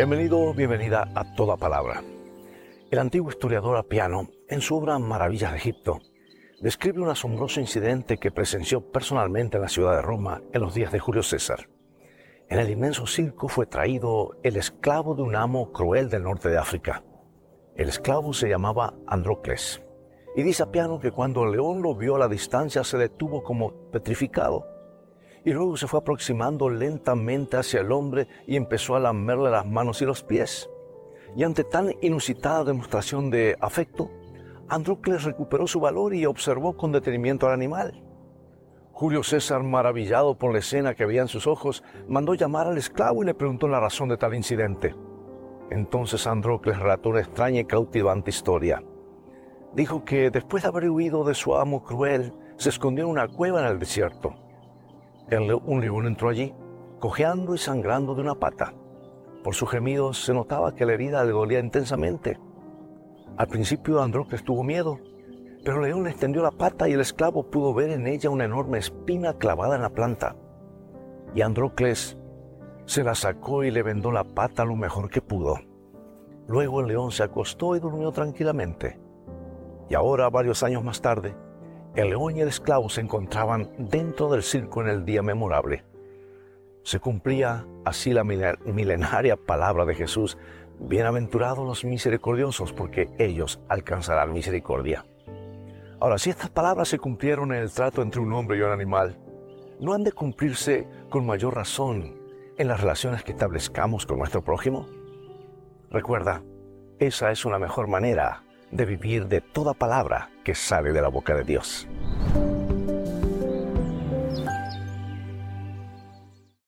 Bienvenido, bienvenida a Toda Palabra. El antiguo historiador Apiano, en su obra Maravillas de Egipto, describe un asombroso incidente que presenció personalmente en la ciudad de Roma en los días de Julio César. En el inmenso circo fue traído el esclavo de un amo cruel del norte de África. El esclavo se llamaba Androcles. Y dice Apiano que cuando el león lo vio a la distancia se detuvo como petrificado. Y luego se fue aproximando lentamente hacia el hombre y empezó a lamerle las manos y los pies. Y ante tan inusitada demostración de afecto, Andrócles recuperó su valor y observó con detenimiento al animal. Julio César, maravillado por la escena que veía en sus ojos, mandó llamar al esclavo y le preguntó la razón de tal incidente. Entonces Andrócles relató una extraña y cautivante historia. Dijo que después de haber huido de su amo cruel, se escondió en una cueva en el desierto. Un león entró allí, cojeando y sangrando de una pata. Por su gemido se notaba que la herida le dolía intensamente. Al principio Andrócles tuvo miedo, pero el león le extendió la pata y el esclavo pudo ver en ella una enorme espina clavada en la planta. Y Andrócles se la sacó y le vendó la pata lo mejor que pudo. Luego el león se acostó y durmió tranquilamente. Y ahora, varios años más tarde, el león y el esclavo se encontraban dentro del circo en el día memorable. Se cumplía así la milenaria palabra de Jesús Bienaventurados los misericordiosos, porque ellos alcanzarán misericordia. Ahora, si estas palabras se cumplieron en el trato entre un hombre y un animal, ¿no han de cumplirse con mayor razón en las relaciones que establezcamos con nuestro prójimo? Recuerda, esa es una mejor manera de vivir de toda palabra que sale de la boca de Dios.